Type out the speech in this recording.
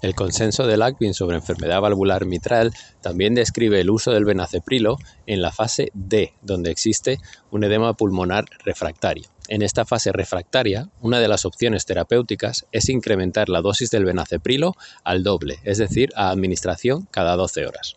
El consenso de LACVIN sobre enfermedad valvular mitral también describe el uso del benaceprilo en la fase D, donde existe un edema pulmonar refractario. En esta fase refractaria, una de las opciones terapéuticas es incrementar la dosis del benaceprilo al doble, es decir, a administración cada 12 horas.